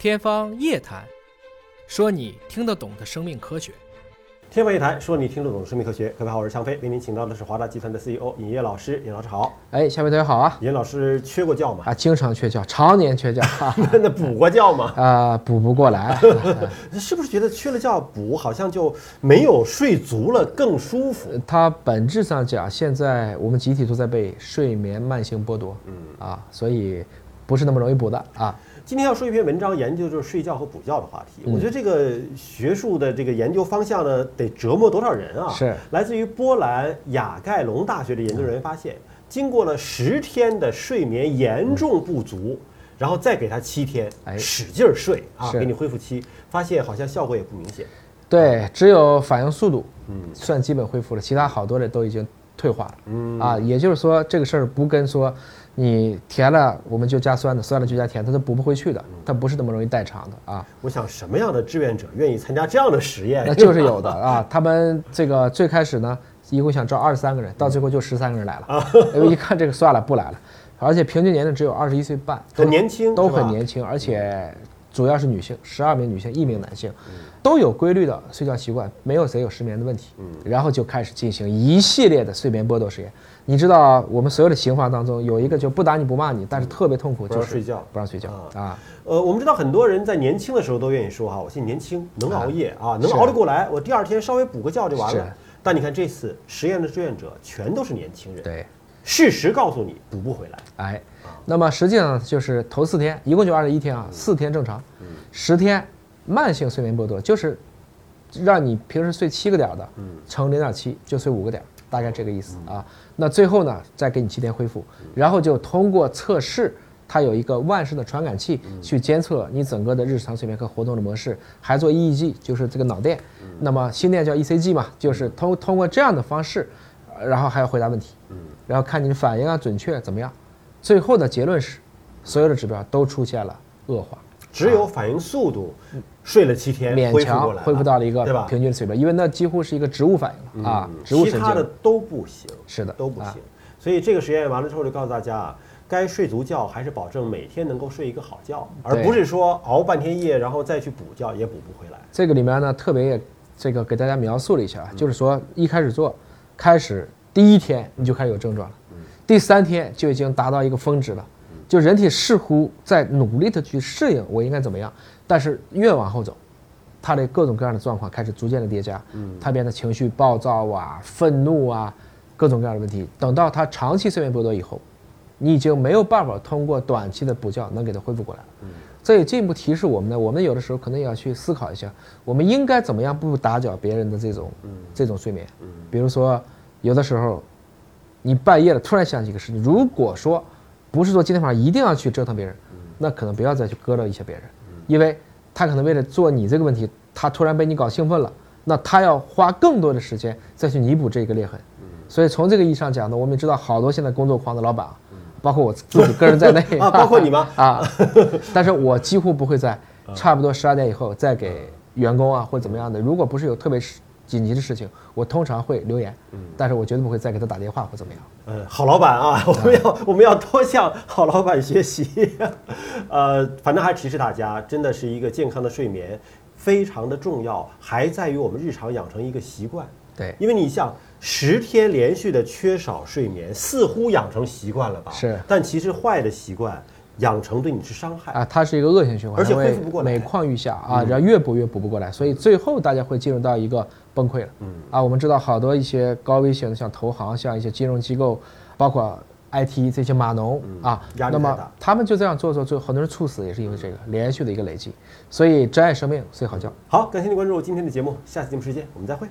天方夜谭，说你听得懂的生命科学。天方夜谭，说你听得懂的生命科学。各位好，我是向飞，为您请到的是华大集团的 CEO 尹烨老师。尹老师好，哎，小伟同学好啊！尹老师缺过觉吗？啊，经常缺觉，常年缺觉，那 那补过觉吗？啊，补不过来。是不是觉得缺了觉补好像就没有睡足了更舒服？它本质上讲，现在我们集体都在被睡眠慢性剥夺，嗯啊，所以不是那么容易补的啊。今天要说一篇文章，研究就是睡觉和补觉的话题。我觉得这个学术的这个研究方向呢，得折磨多少人啊？是。来自于波兰雅盖隆大学的研究人员发现，经过了十天的睡眠严重不足，然后再给他七天，哎。使劲儿睡啊，给你恢复期，发现好像效果也不明显。对，只有反应速度，嗯，算基本恢复了，其他好多的都已经退化了，嗯。啊，也就是说这个事儿不跟说你甜了我们就加酸的，酸了就加甜，它都补不回去的，它不是那么容易代偿的啊。我想，什么样的志愿者愿意参加这样的实验？那就是有的啊。他们这个最开始呢，一共想招二十三个人，到最后就十三个人来了。因为一看这个算了，不来了。而且平均年龄只有二十一岁半，很年轻，都很年轻，而且主要是女性，十二名女性，一名男性，都有规律的睡觉习惯，没有谁有失眠的问题。然后就开始进行一系列的睡眠剥夺实验。你知道，我们所有的刑罚当中有一个就不打你不骂你，但是特别痛苦，就是睡觉不让睡觉啊。呃，我们知道很多人在年轻的时候都愿意说哈，我现在年轻，能熬夜啊，能熬得过来，我第二天稍微补个觉就完了。但你看这次实验的志愿者全都是年轻人，对。事实告诉你补不回来。哎，那么实际上就是头四天，一共就二十一天啊，四天正常，十天慢性睡眠剥夺，就是让你平时睡七个点的，乘零点七就睡五个点，大概这个意思啊。那最后呢，再给你七天恢复，然后就通过测试。它有一个万氏的传感器去监测你整个的日常睡眠和活动的模式，还做 EEG，就是这个脑电。那么心电叫 ECG 嘛，就是通通过这样的方式，呃然后还要回答问题，然后看你的反应啊准确怎么样。最后的结论是，所有的指标都出现了恶化，只有反应速度睡了七天，勉强恢复到了一个？平均水平，因为那几乎是一个植物反应了啊，植物神其他的。都不行，是的都不行啊。所以这个实验完了之后，就告诉大家啊，该睡足觉还是保证每天能够睡一个好觉，而不是说熬半天夜然后再去补觉也补不回来。这个里面呢，特别也这个给大家描述了一下，就是说一开始做，开始第一天你就开始有症状了，第三天就已经达到一个峰值了，就人体似乎在努力的去适应我应该怎么样，但是越往后走，他的各种各样的状况开始逐渐的叠加，他变得情绪暴躁啊、愤怒啊，各种各样的问题。等到他长期睡眠剥夺以后，你已经没有办法通过短期的补觉能给他恢复过来了。这也进一步提示我们呢，我们有的时候可能也要去思考一下，我们应该怎么样不打搅别人的这种这种睡眠。比如说，有的时候你半夜了突然想起一个事情，如果说不是说今天晚上一定要去折腾别人，那可能不要再去割了一些别人，因为他可能为了做你这个问题，他突然被你搞兴奋了，那他要花更多的时间再去弥补这个裂痕。所以从这个意义上讲呢，我们也知道好多现在工作狂的老板啊，包括我自己个人在内 啊包括你吗啊，但是我几乎不会在差不多十二点以后再给员工啊或者怎么样的，如果不是有特别紧急的事情，我通常会留言，但是我绝对不会再给他打电话或怎么样。呃，好老板啊，我们要 我们要多向好老板学习。呃，反正还提示大家，真的是一个健康的睡眠非常的重要，还在于我们日常养成一个习惯。对因为你像十天连续的缺少睡眠，似乎养成习惯了吧？是但其实坏的习惯养成对你是伤害。啊，它是一个恶性循环，而且恢复不过来嗯每况愈下啊，然后越补越补不过来，所以最后大家会进入到一个崩溃了。嗯啊，我们知道好多一些高危险的，像投行、像一些金融机构，包括 IT 这些码农啊，那么他们就这样做做，最后很多人猝死也是因为这个连续的一个累积，所以珍爱生命，睡好觉。好，感谢您关注今天的节目，下次节目时间我们再会。